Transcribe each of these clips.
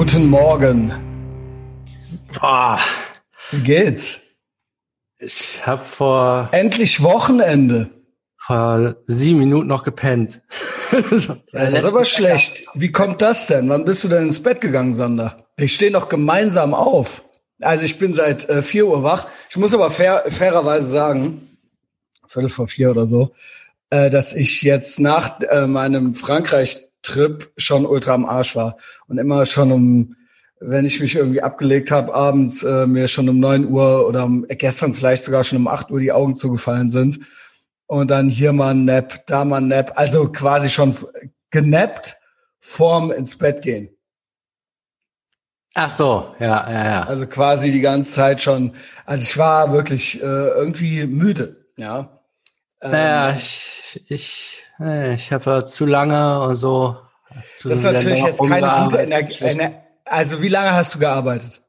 Guten Morgen. Boah, Wie geht's? ich habe vor, Endlich Wochenende. vor sieben Minuten noch gepennt. Ja, das ist aber schlecht. Wie kommt das denn? Wann bist du denn ins Bett gegangen, Sander? Wir stehen doch gemeinsam auf. Also ich bin seit äh, 4 Uhr wach. Ich muss aber fair, fairerweise sagen, Viertel vor vier oder so, äh, dass ich jetzt nach äh, meinem Frankreich-Trip schon ultra am Arsch war. Und immer schon um, wenn ich mich irgendwie abgelegt habe, abends äh, mir schon um 9 Uhr oder um, gestern vielleicht sogar schon um 8 Uhr die Augen zugefallen sind. Und dann hier mal ein Nap, da mal ein Nap. Also quasi schon genappt vorm ins Bett gehen. Ach so, ja, ja, ja. Also quasi die ganze Zeit schon. Also ich war wirklich äh, irgendwie müde. Ja. Ähm, Naja, ich, ich, ich habe zu lange und so. Zu das ist natürlich jetzt keine gute Energie. Ener also wie lange hast du gearbeitet?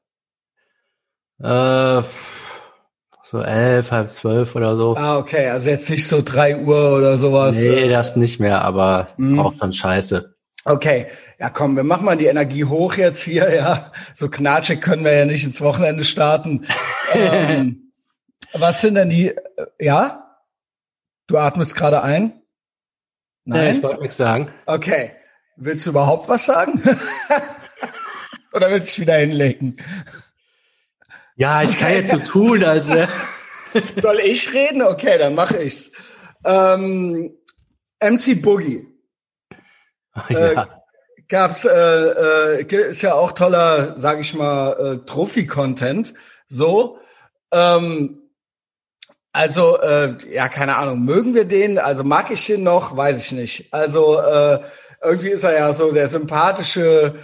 Äh, so elf, halb zwölf oder so. Ah, okay. Also jetzt nicht so drei Uhr oder sowas. nee, das nicht mehr, aber Mhm. auch dann scheiße. Okay, ja komm, wir machen mal die Energie hoch jetzt hier, ja. So knatschig können wir ja nicht ins Wochenende starten. ähm, was sind denn die, äh, ja? Du atmest gerade ein? Nee, ich Nein? wollte nichts sagen. Okay. Willst du überhaupt was sagen? Oder willst du dich wieder hinlegen? Ja, ich kann jetzt so tun, als äh, Soll ich reden? Okay, dann mache ich's. Ähm, MC Boogie. ja. gab's äh, äh, ist ja auch toller, sag ich mal, äh, Trophy-Content. So, ähm, also äh, ja, keine Ahnung, mögen wir den? Also mag ich den noch? Weiß ich nicht. Also äh, irgendwie ist er ja so der sympathische.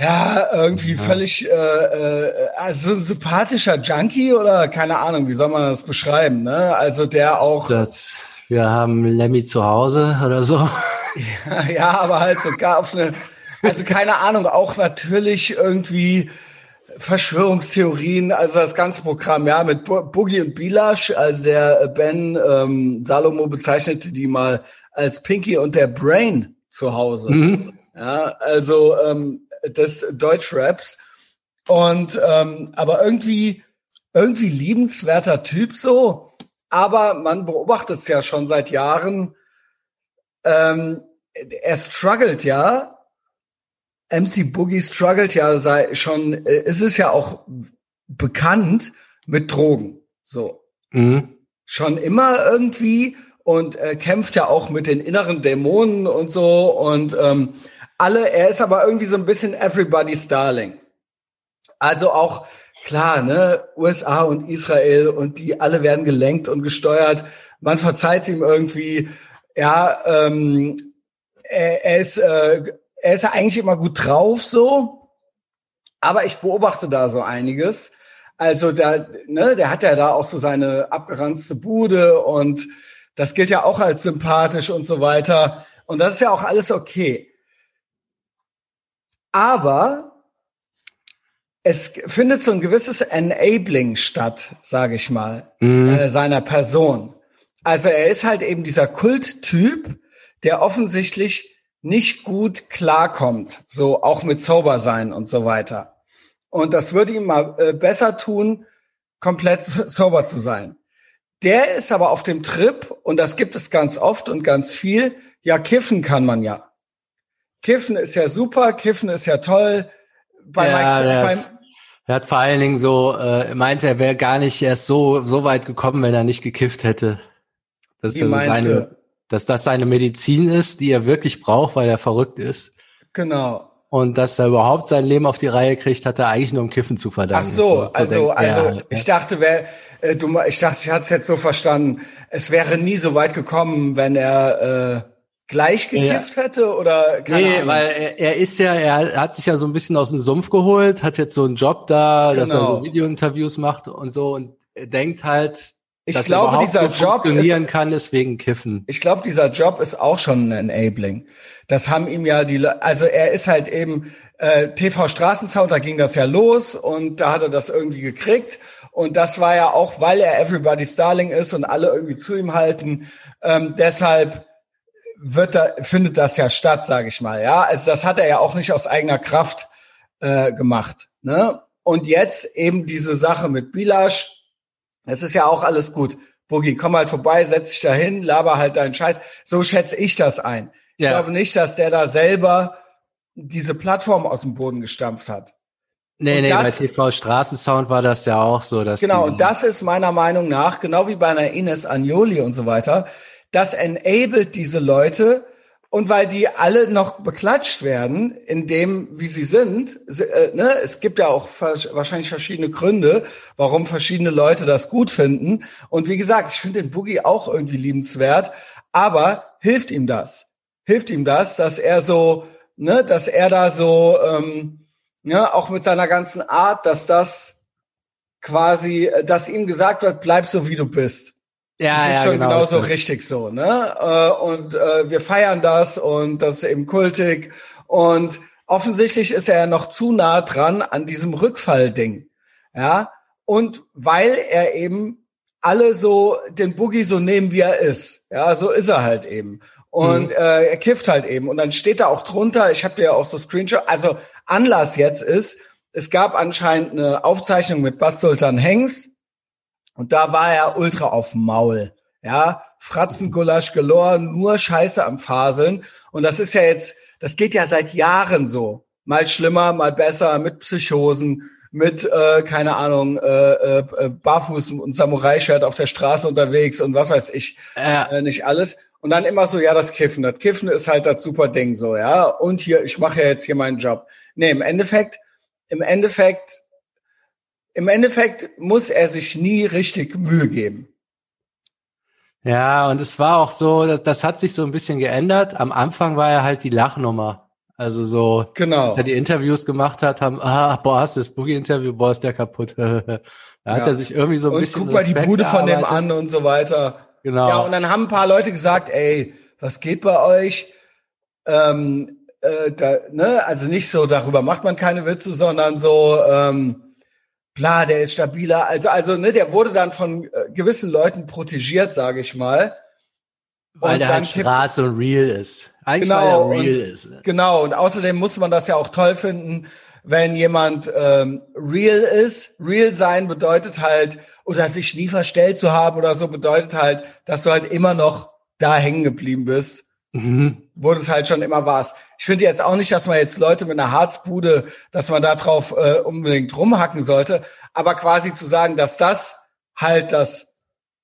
Ja, irgendwie völlig, äh, äh, also ein sympathischer Junkie oder keine Ahnung, wie soll man das beschreiben, ne? Also der auch, Das, wir haben Lemmy zu Hause oder so. Ja, aber halt sogar auf eine, also keine Ahnung, auch natürlich irgendwie Verschwörungstheorien, also das ganze Programm, ja, mit Bo Boogie und Bilash, also der äh, Ben ähm, Salomo bezeichnete die mal als Pinky und der Brain zu Hause. Mhm. Ja, also ähm, des Deutschraps. Und ähm, aber irgendwie, irgendwie liebenswerter Typ so. Aber man beobachtet es ja schon seit Jahren. Ähm, er struggelt ja. MC Boogie struggelt ja sei schon, äh, es ist ja auch bekannt mit Drogen. So Mhm. schon immer irgendwie und äh, kämpft ja auch mit den inneren Dämonen und so und ähm, alle, er ist aber irgendwie so ein bisschen everybody's darling. Also auch klar, ne, USA und Israel und die alle werden gelenkt und gesteuert. Man verzeiht ihm irgendwie, ja, ähm, er, er ist äh, er ist ja eigentlich immer gut drauf so, aber ich beobachte da so einiges. Also der, ne, der hat ja da auch so seine abgeranzte Bude und das gilt ja auch als sympathisch und so weiter. Und das ist ja auch alles okay. Aber es findet so ein gewisses Enabling statt, sage ich mal, Mhm. äh, seiner Person. Also er ist halt eben dieser Kulttyp, der offensichtlich nicht gut klarkommt, so auch mit Sober sein und so weiter. Und das würde ihm mal äh, besser tun, komplett so- sober zu sein. Der ist aber auf dem Trip, und das gibt es ganz oft und ganz viel, ja, kiffen kann man ja. Kiffen ist ja super, kiffen ist ja toll. Bei Ja, Mike, der, beim, er hat vor allen Dingen so, äh, meinte, er wäre gar nicht erst so, so weit gekommen, wenn er nicht gekifft hätte. Das Wie ist also meinst seine? Dass das seine Medizin ist, die er wirklich braucht, weil er verrückt ist. genau. Und dass er überhaupt sein Leben auf die Reihe kriegt, hat er eigentlich nur im Kiffen zu Ach verdanken. so, also, denkt also, halt, ich dachte, wer, äh, du, ich dachte, ich hatte es jetzt so verstanden, es wäre nie so weit gekommen, wenn er äh, gleich gekifft hätte oder keine Nee, Ahnung. weil er, er ist ja, er hat sich ja so ein bisschen aus dem Sumpf geholt, hat jetzt so einen Job da, dass er Genau. so Videointerviews macht und so und denkt halt, Ich glaube, er dieser Job funktionieren kann, deswegen Kiffen. Ich glaube, dieser Job ist auch schon ein Enabling. Das haben ihm ja die, also er ist halt eben äh, TV Straßensound, da ging das ja los und da hat er das irgendwie gekriegt und das war ja auch, weil er Everybody's Darling ist und alle irgendwie zu ihm halten. Ähm, deshalb wird da, findet das ja statt, sage ich mal. Ja, also das hat er ja auch nicht aus eigener Kraft äh, gemacht. Ne? Und jetzt eben diese Sache mit Bilasch, es ist ja auch alles gut. Boogie, komm halt vorbei, setz dich da hin, laber halt deinen Scheiß. So schätze ich das ein. Ich ja. glaube nicht, dass der da selber diese Plattform aus dem Boden gestampft hat. Nee, und nee, das, bei TV Straßensound war das ja auch so. Dass genau, und das ist meiner Meinung nach, genau wie bei einer Ines Agnoli und so weiter, das enabled diese Leute, und weil die alle noch beklatscht werden, in dem, wie sie sind, äh, ne, es gibt ja auch wahrscheinlich verschiedene Gründe, warum verschiedene Leute das gut finden. Und wie gesagt, ich finde den Boogie auch irgendwie liebenswert, aber hilft ihm das? Hilft ihm das, dass er so, ne, dass er da so, ähm, ne, auch mit seiner ganzen Art, dass das quasi, dass ihm gesagt wird, bleib so wie du bist. Ja, ist ja, schon genau genauso richtig so, ne? Äh, und äh, wir feiern das und das ist eben kultig. Und offensichtlich ist er ja noch zu nah dran an diesem Rückfallding. Ja. Und weil er eben alle so den Boogie so nehmen, wie er ist. Ja, so ist er halt eben. Und mhm. äh, er kifft halt eben. Und dann steht da auch drunter, ich habe dir ja auch so Screenshot, also Anlass jetzt ist, es gab anscheinend eine Aufzeichnung mit Bas Sultan Hengst, und da war er ultra auf dem Maul. Ja, Fratzengulasch galore, nur Scheiße am Faseln. Und das ist ja jetzt, das geht ja seit Jahren so. Mal schlimmer, mal besser, mit Psychosen, mit, äh, keine Ahnung, äh, äh, Barfuß und Samurai-Shirt auf der Straße unterwegs und was weiß ich, ja. äh, nicht alles. Und dann immer so, ja, das Kiffen. Das Kiffen ist halt das super Ding so, ja. Und hier, ich mache ja jetzt hier meinen Job. Nee, im Endeffekt, im Endeffekt im Endeffekt muss er sich nie richtig Mühe geben. Ja, und es war auch so, das, das hat sich so ein bisschen geändert. Am Anfang war er halt die Lachnummer. Also so, genau. als er die Interviews gemacht hat, haben, ah, boah, hast du das Boogie-Interview, boah, ist der kaputt. da hat ja. er sich irgendwie so ein und bisschen. Guck mal Respekt die Bude von dem an und so weiter. Genau. Ja, und dann haben ein paar Leute gesagt, ey, was geht bei euch? Ähm, äh, da, ne, also nicht so, darüber macht man keine Witze, sondern so, ähm, bla, der ist stabiler. Also, also, ne, der wurde dann von äh, gewissen Leuten protegiert, sage ich mal. Weil und der halt Straße und real ist. Eigentlich genau, weil er real und, ist. Ne? Genau, und außerdem muss man das ja auch toll finden, wenn jemand ähm, real ist. Real sein bedeutet halt, oder sich nie verstellt zu haben oder so, bedeutet halt, dass du halt immer noch da hängen geblieben bist Mhm. Wo du es halt schon immer warst. Ich finde jetzt auch nicht, dass man jetzt Leute mit einer Harzbude, dass man da drauf äh, unbedingt rumhacken sollte, aber quasi zu sagen, dass das halt das,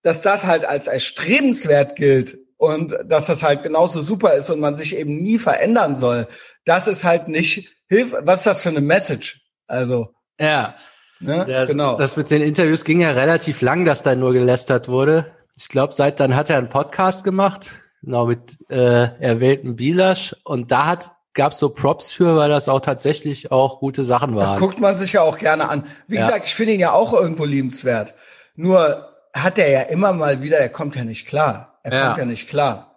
dass das halt als erstrebenswert gilt und dass das halt genauso super ist und man sich eben nie verändern soll, das ist halt nicht hilf. Was ist das für eine Message? Also ja, ne? das, genau. Das mit den Interviews ging ja relativ lang, dass da nur gelästert wurde. Ich glaube, seit dann hat er einen Podcast gemacht Genau, mit äh, erwählten Bilasch. Und da hat gab's so Props für, weil das auch tatsächlich auch gute Sachen waren. Das guckt man sich ja auch gerne an. Wie ja. gesagt, ich finde ihn ja auch irgendwo liebenswert. Nur hat er ja immer mal wieder, er kommt ja nicht klar. Er ja. kommt ja nicht klar.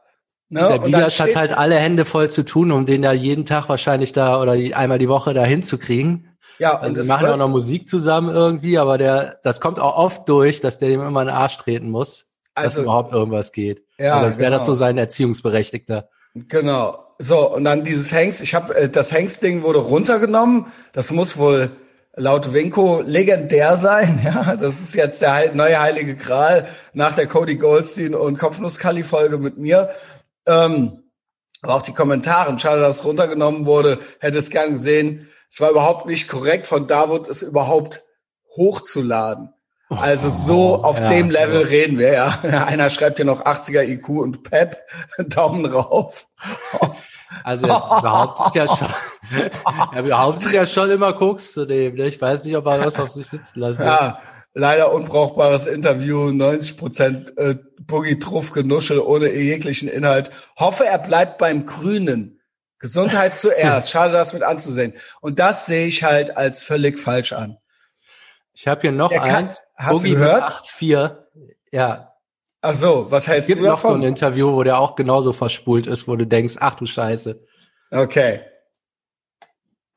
Ne? Der Bilasch hat halt alle Hände voll zu tun, um den da jeden Tag wahrscheinlich da oder einmal die Woche da hinzukriegen. Ja, also und wir machen auch noch Musik zusammen irgendwie, aber der, das kommt auch oft durch, dass der dem immer in den Arsch treten muss, also, dass überhaupt irgendwas geht. Ja, also als wäre genau. das so genau. sein Erziehungsberechtigter. Genau. So, und dann dieses Hengst, ich habe äh, das Hengst-Ding wurde runtergenommen. Das muss wohl laut Winko legendär sein. Ja, das ist jetzt der neue heilige Gral nach der Cody Goldstein und Kopfnuss-Kali-Folge mit mir. Ähm, aber auch die Kommentare, schade, dass es runtergenommen wurde, hätte es gern gesehen. Es war überhaupt nicht korrekt von Davut, es überhaupt hochzuladen. Also so auf ja, dem Level ja. reden wir, ja. Einer schreibt hier noch 80er IQ und Pep, Daumen rauf. Also es behauptet ja schon, er behauptet ja schon immer Koks zu nehmen. Ne? Ich weiß nicht, ob er was auf sich sitzen lassen Ja, leider unbrauchbares Interview, 90 Prozent äh, Boogie Truff Genuschel ohne jeglichen Inhalt. Hoffe, er bleibt beim Grünen. Gesundheit zuerst. Schade, das mit anzusehen. Und das sehe ich halt als völlig falsch an. Ich habe hier noch kann, eins. Hast Boogie du gehört? 8-4. Ja. Ach so, was hältst du davon? Es gibt noch so ein Interview, wo der auch genauso verspult ist, wo du denkst, ach du Scheiße. Okay.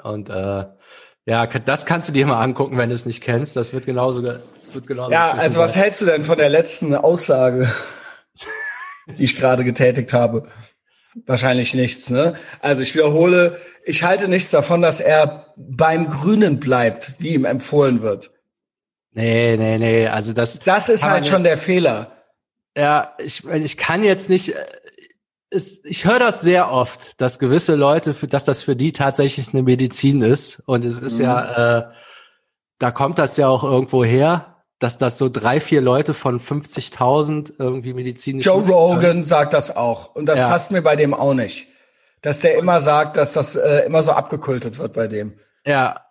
Und äh, ja, das kannst du dir mal angucken, wenn du es nicht kennst. Das wird genauso, das wird genauso. Ja, also was hältst du denn von der letzten Aussage, die ich gerade getätigt habe? wahrscheinlich nichts. Ne? Also ich wiederhole, ich halte nichts davon, dass er beim Grünen bleibt, wie ihm empfohlen wird. Nee, nee, nee. Also das. Das ist halt schon der Fehler. Ja, ich, ich kann jetzt nicht. Es, ich höre das sehr oft, dass gewisse Leute, für, dass das für die tatsächlich eine Medizin ist. Und es ist mhm. ja, äh, da kommt das ja auch irgendwo her, dass das so drei, vier Leute von 50.000 irgendwie medizinisch. Joe Rogan sagt das auch. Und das ja. passt mir bei dem auch nicht. Dass der immer sagt, dass das äh, immer so abgekultet wird bei dem. Ja,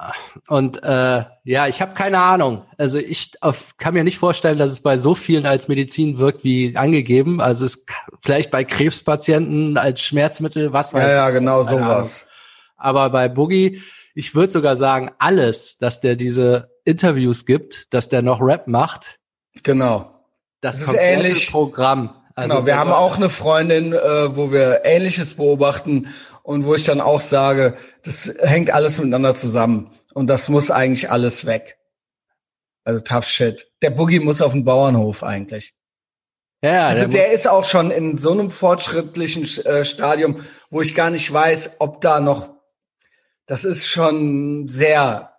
und äh, ja, ich habe keine Ahnung. Also ich auf, kann mir nicht vorstellen, dass es bei so vielen als Medizin wirkt wie angegeben. Also es vielleicht bei Krebspatienten als Schmerzmittel, was weiß ich. Ja, ja, genau sowas. Aber bei Boogie, ich würde sogar sagen, alles, dass der diese Interviews gibt, dass der noch Rap macht. Genau. Das, das ist ähnlich Programm. Also genau, wir haben auch eine Freundin, äh, wo wir Ähnliches beobachten und wo ich dann auch sage, das hängt alles miteinander zusammen und das muss eigentlich alles weg. Also tough shit. Der Boogie muss auf den Bauernhof eigentlich. Ja, also der, der ist auch schon in so einem fortschrittlichen äh, Stadium, wo ich gar nicht weiß, ob da noch, das ist schon sehr,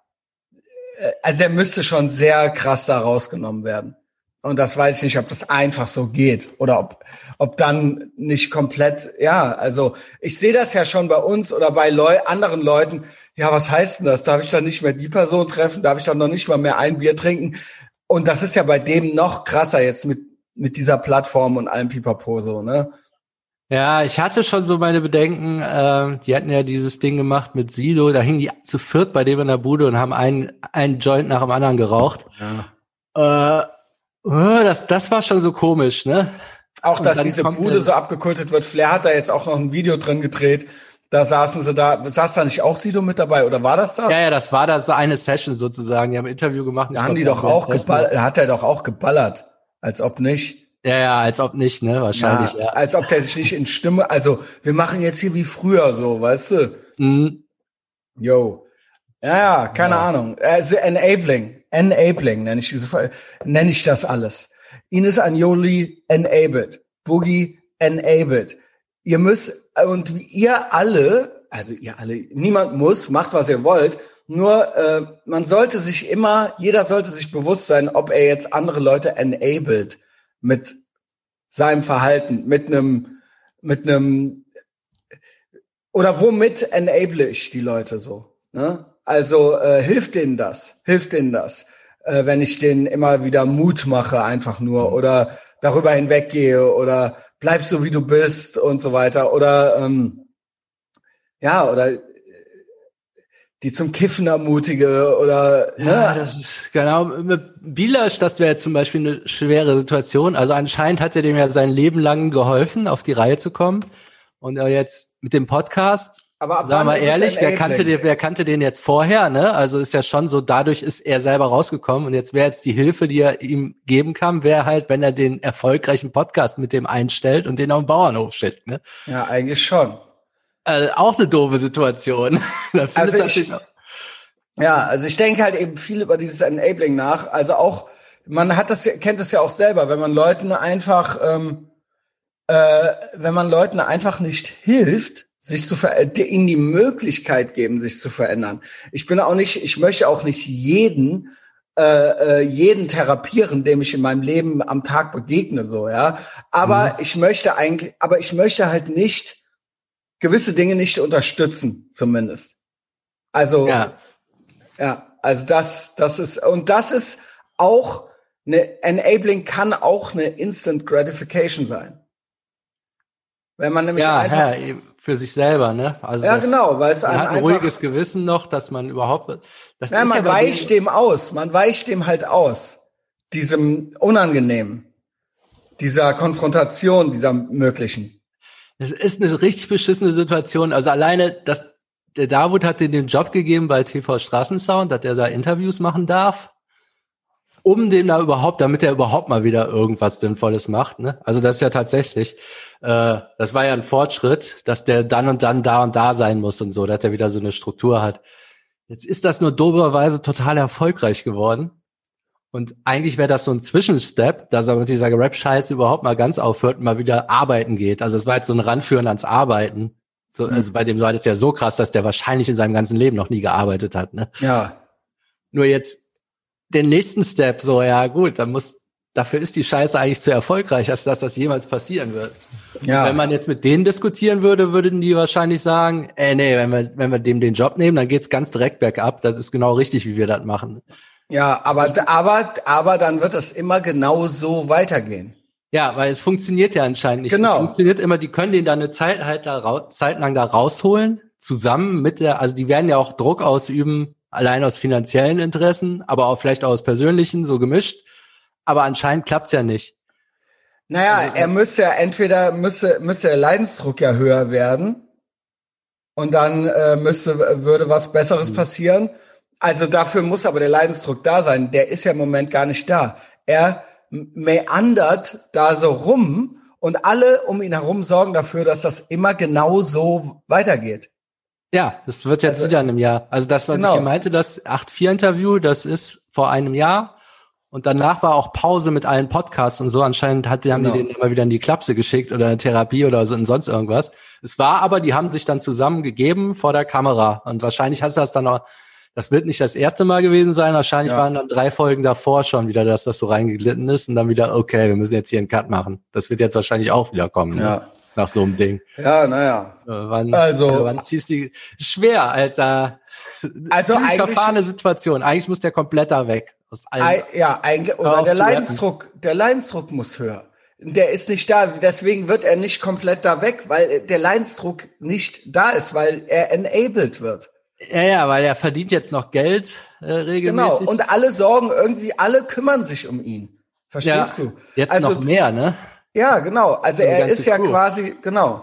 äh, also er müsste schon sehr krass da rausgenommen werden. Und das weiß ich nicht, ob das einfach so geht oder ob, ob dann nicht komplett, ja, also ich sehe das ja schon bei uns oder bei Leu anderen Leuten. Ja, was heißt denn das? Darf ich dann nicht mehr die Person treffen? Darf ich dann noch nicht mal mehr ein Bier trinken? Und das ist ja bei dem noch krasser jetzt mit, mit dieser Plattform und allem Pipapo so, ne? Ja, ich hatte schon so meine Bedenken. Äh, die hatten ja dieses Ding gemacht mit Sido. Da hingen die zu viert bei dem in der Bude und haben einen, einen Joint nach dem anderen geraucht. Ja. Äh, Oh, das, das war schon so komisch, ne? Auch, dass diese Bude so abgekultet wird. Flair hat da jetzt auch noch ein Video drin gedreht. Da saßen sie da, saß da nicht auch Sido mit dabei oder war das das? Ja, ja, das war da so eine Session sozusagen. Die haben ein Interview gemacht. Da haben die doch auch geballert, hat er doch auch geballert. Als ob nicht. Ja, ja, als ob nicht, ne? Wahrscheinlich, ja. ja. Als ob der sich nicht in Stimme, also wir machen jetzt hier wie früher so, weißt du? Mhm. Yo. Ja, ja, keine ja. Ahnung. Also enabling. Enabling nenne ich diese, nenne ich das alles. Ines Agnoli enabled. Boogie enabled. Ihr müsst, und ihr alle, also ihr alle, niemand muss, macht was ihr wollt, nur äh, man sollte sich immer, jeder sollte sich bewusst sein, ob er jetzt andere Leute enabled mit seinem Verhalten, mit einem, mit einem, oder womit enable ich die Leute so? Ne? Also äh, hilft denen das, hilft denen das, äh, wenn ich denen immer wieder Mut mache, einfach nur mhm. oder darüber hinweggehe oder bleib so wie du bist und so weiter oder ähm, ja oder die zum Kiffen ermutige oder ne? ja, das ist genau mit Bilasch, das wäre zum Beispiel eine schwere Situation. Also anscheinend hat er dem ja sein Leben lang geholfen, auf die Reihe zu kommen und er jetzt mit dem Podcast aber ab Sag mal ehrlich, wer kannte, den, wer kannte den jetzt vorher? Ne? Also ist ja schon so, dadurch ist er selber rausgekommen und jetzt wäre jetzt die Hilfe, die er ihm geben kann, wäre halt, wenn er den erfolgreichen Podcast mit dem einstellt und den auf den Bauernhof schickt. Ne? Ja, eigentlich schon. Also auch eine doofe Situation. also ich, ja, also ich denke halt eben viel über dieses Enabling nach. Also auch, man hat das, kennt das ja auch selber, wenn man Leuten einfach, ähm, äh, wenn man Leuten einfach nicht hilft, sich zu ver ihnen die Möglichkeit geben, sich zu verändern. Ich bin auch nicht, ich möchte auch nicht jeden äh, äh, jeden therapieren, dem ich in meinem Leben am Tag begegne, so ja. Aber mhm. ich möchte eigentlich, aber ich möchte halt nicht gewisse Dinge nicht unterstützen, zumindest. Also ja, ja also das, das ist und das ist auch eine Enabling kann auch eine Instant Gratification sein. Wenn man nämlich ja, einfach ja, für sich selber, ne? Also ja, genau, weil es ein, ein ruhiges Gewissen noch, dass man überhaupt das ist man weicht dem aus, man weicht dem halt aus, diesem unangenehmen, dieser Konfrontation, dieser möglichen. Es ist eine richtig beschissene Situation. Also alleine, dass der Davut hat den Job gegeben bei TV Straßensound, dass er da Interviews machen darf um den da überhaupt, damit er überhaupt mal wieder irgendwas Sinnvolles macht. Ne? Also das ist ja tatsächlich, äh, das war ja ein Fortschritt, dass der dann und dann da und da sein muss und so, dass er wieder so eine Struktur hat. Jetzt ist das nur doberweise total erfolgreich geworden. Und eigentlich wäre das so ein Zwischenstep, dass er mit dieser Rap-Scheiße überhaupt mal ganz aufhört und mal wieder arbeiten geht. Also es war jetzt so ein Ranführen ans Arbeiten. So, mhm. Also bei dem war das ja so krass, dass der wahrscheinlich in seinem ganzen Leben noch nie gearbeitet hat. Ne? Ja. Nur jetzt den nächsten Step, so ja gut, dann muss dafür ist die Scheiße eigentlich zu erfolgreich, als dass das jemals passieren wird. Ja. wenn man jetzt mit denen diskutieren würde, würden die wahrscheinlich sagen, ey, nee, wenn wir, wenn wir dem den Job nehmen, dann geht's ganz direkt bergab. Das ist genau richtig, wie wir das machen. Ja, aber, aber, aber dann wird es immer genau so weitergehen. Ja, weil es funktioniert ja anscheinend nicht. Genau. Es funktioniert immer, die können den dann eine Zeit halt da Zeit lang da rausholen, zusammen mit der, also die werden ja auch Druck ausüben, allein aus finanziellen Interessen, aber auch vielleicht aus persönlichen, so gemischt. Aber anscheinend klappt's ja nicht. Naja, also, er müsste ja entweder müsste, müsste der Leidensdruck ja höher werden und dann äh, müsste, würde was Besseres mhm. passieren. Also dafür muss aber der Leidensdruck da sein. Der ist ja im Moment gar nicht da. Er meandert da so rum und alle um ihn herum sorgen dafür, dass das immer genau so weitergeht. Ja, das wird jetzt also, wieder in einem Jahr. Also das, was genau. ich meinte, das 8-4-Interview, das ist vor einem Jahr. Und danach war auch Pause mit allen Podcasts und so. Anscheinend hat, die, haben genau. die den immer wieder in die Klapse geschickt oder eine Therapie oder so und sonst irgendwas. Es war aber, die haben sich dann zusammen gegeben vor der Kamera. Und wahrscheinlich hast du das dann auch das wird nicht das erste Mal gewesen sein. Wahrscheinlich ja. waren dann drei Folgen davor schon wieder, dass das so reingeglitten ist und dann wieder, okay, wir müssen jetzt hier einen Cut machen. Das wird jetzt wahrscheinlich auch wieder kommen. Ne? Ja. Nach so einem Ding. Ja, naja. Äh, wann, also, äh, wann ziehst du schwer, Alter. Also eigentlich verfahrene Situation. Eigentlich muss der komplett da weg. Aus allen, ja, eigentlich, oder der Leidensdruck, der Leidensdruck muss höher. Der ist nicht da, deswegen wird er nicht komplett da weg, weil der Leidensdruck nicht da ist, weil er enabled wird. Ja, ja, weil er verdient jetzt noch Geld äh, regelmäßig. Genau, und alle sorgen irgendwie, alle kümmern sich um ihn. Verstehst ja, du? Jetzt also, noch mehr, ne? Ja, genau. Also er ist ja Crew. quasi, genau.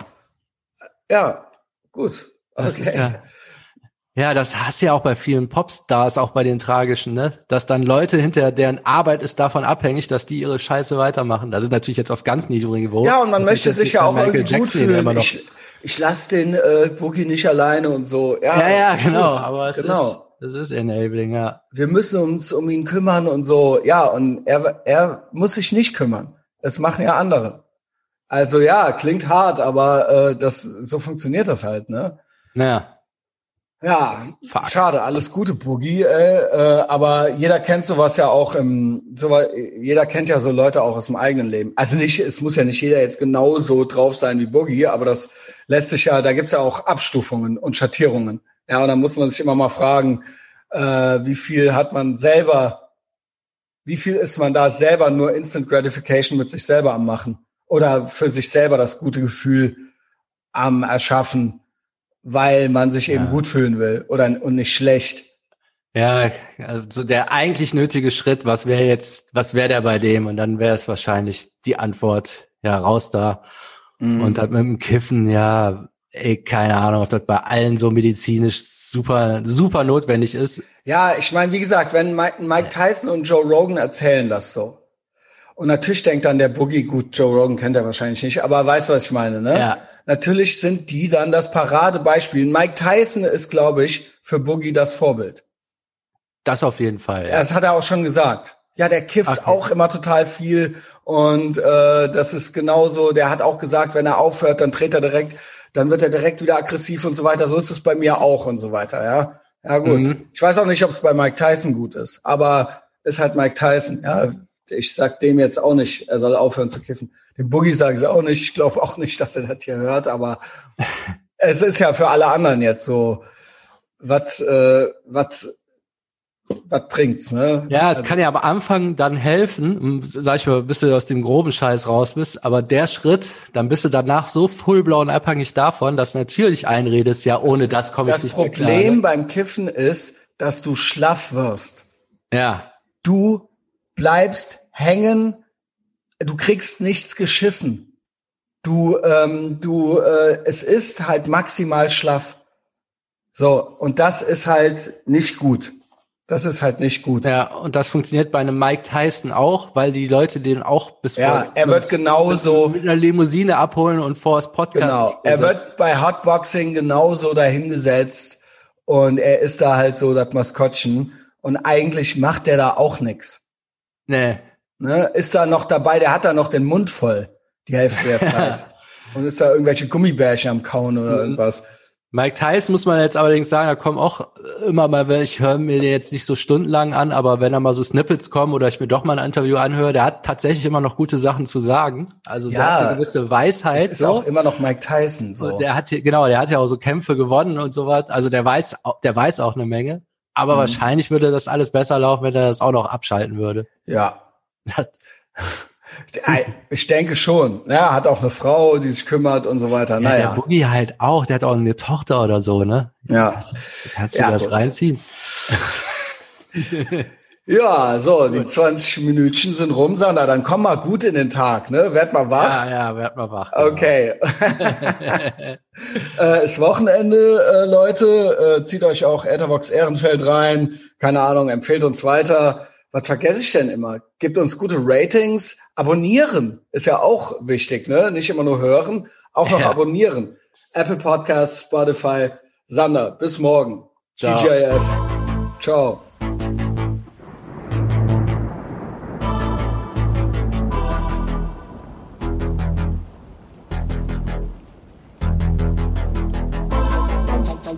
Ja, gut. Okay. Ja, ja, das hast du ja auch bei vielen Popstars, auch bei den tragischen, ne? Dass dann Leute hinter deren Arbeit ist davon abhängig, dass die ihre Scheiße weitermachen. Das ist natürlich jetzt auf ganz niedrigem Niveau. Ja, und man das möchte sich ja auch Michael irgendwie gut Jackson, fühlen. Ich, ich lasse den äh, Boogie nicht alleine und so. Ja, ja, ja genau. Gut. Aber es genau. ist, es ist enabling, ja. Wir müssen uns um ihn kümmern und so. Ja, und er, er muss sich nicht kümmern. Es machen ja andere. Also ja, klingt hart, aber äh, das so funktioniert das halt, ne? Naja. Ja, Fuck. schade, alles Gute, Boogie. Äh, äh, aber jeder kennt sowas ja auch im, so, jeder kennt ja so Leute auch aus dem eigenen Leben. Also nicht, es muss ja nicht jeder jetzt genauso drauf sein wie Boogie, aber das lässt sich ja, da gibt's ja auch Abstufungen und Schattierungen. Ja, und dann muss man sich immer mal fragen, äh, wie viel hat man selber, wie viel ist man da selber nur Instant Gratification mit sich selber am machen oder für sich selber das gute Gefühl am Erschaffen weil man sich ja. eben gut fühlen will oder und nicht schlecht. Ja, also der eigentlich nötige Schritt, was wäre jetzt, was wäre der bei dem? Und dann wäre es wahrscheinlich die Antwort, ja, raus da. Mhm. Und dann mit dem Kiffen, ja, ey, keine Ahnung, ob das bei allen so medizinisch super, super notwendig ist. Ja, ich meine, wie gesagt, wenn Mike Tyson und Joe Rogan erzählen das so. Und natürlich denkt dann der Boogie, gut, Joe Rogan kennt er wahrscheinlich nicht, aber weißt du, was ich meine, ne? Ja natürlich sind die dann das Paradebeispiel. Mike Tyson ist, glaube ich, für Boogie das Vorbild. Das auf jeden Fall. Ja. Das hat er auch schon gesagt. Ja, der kifft okay. auch immer total viel und äh, das ist genauso. Der hat auch gesagt, wenn er aufhört, dann dreht er direkt, dann wird er direkt wieder aggressiv und so weiter. So ist es bei mir auch und so weiter. Ja, ja gut. Mhm. Ich weiß auch nicht, ob es bei Mike Tyson gut ist, aber ist halt Mike Tyson. Ja, ich sag dem jetzt auch nicht, er soll aufhören zu kiffen. Dem Boogie sagen sie auch nicht. Ich glaube auch nicht, dass er das hier hört, aber es ist ja für alle anderen jetzt so, was, äh, was, was bringt's, ne? Ja, es also, kann ja am Anfang dann helfen, sag ich mal, bis du aus dem groben Scheiß raus bist, aber der Schritt, dann bist du danach so fullblau und abhängig davon, dass natürlich einredest, ja, ohne das komme ich nicht Das Problem beim Kiffen ist, dass du schlaff wirst. Ja. Du bleibst hängen du kriegst nichts geschissen. Du, ähm, du, äh, es ist halt maximal schlaff. So, und das ist halt nicht gut. Das ist halt nicht gut. Ja, und das funktioniert bei einem Mike Tyson auch, weil die Leute den auch bis Ja, vor, er wird genauso mit einer Limousine abholen und vor das Podcast. Genau, er wird bei Hotboxing genauso dahingesetzt und er ist da halt so das Maskottchen und eigentlich macht er da auch nix. Nee. Ne, ist da noch dabei, der hat da noch den Mund voll, die Hälfte der Zeit. Und ist da irgendwelche Gummibärchen am Kauen oder irgendwas. Mike Tyson muss man jetzt allerdings sagen, da kommen auch immer mal, ich höre mir den jetzt nicht so stundenlang an, aber wenn da mal so Snippets kommen oder ich mir doch mal ein Interview anhöre, der hat tatsächlich immer noch gute Sachen zu sagen. Also ja, der hat eine gewisse Weisheit. ist so. auch immer noch Mike Tyson. So. Der hat hier, genau, der hat ja auch so Kämpfe gewonnen und so was. Also der weiß, der weiß auch eine Menge. Aber mhm. wahrscheinlich würde das alles besser laufen, wenn er das auch noch abschalten würde. Ja. Ich denke schon. Ja, hat auch eine Frau, die sich kümmert und so weiter. Ja, naja. Der Boogie halt auch. Der hat auch eine Tochter oder so, ne? Ja. Kannst, kannst du ja, das reinziehen? ja, so, die 20 Minütchen sind rum, Sandra. Dann komm mal gut in den Tag, ne? Werd mal wach. Ja, ja, werd mal wach. Genau. Okay. äh, ist Wochenende, äh, Leute. Äh, zieht euch auch Etherbox Ehrenfeld rein. Keine Ahnung, empfehlt uns weiter was vergesse ich denn immer? Gibt uns gute Ratings. Abonnieren ist ja auch wichtig, ne? Nicht immer nur hören, auch noch ja. abonnieren. Apple Podcasts, Spotify. Sander, bis morgen. Ciao. TGIF. Ciao.